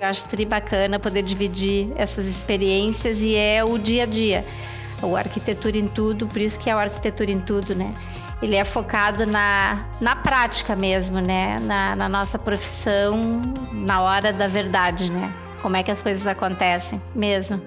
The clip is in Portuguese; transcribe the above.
Eu acho tri bacana poder dividir essas experiências e é o dia a dia. O arquitetura em tudo, por isso que é o arquitetura em tudo, né? Ele é focado na, na prática mesmo, né? Na, na nossa profissão, na hora da verdade, né? Como é que as coisas acontecem mesmo.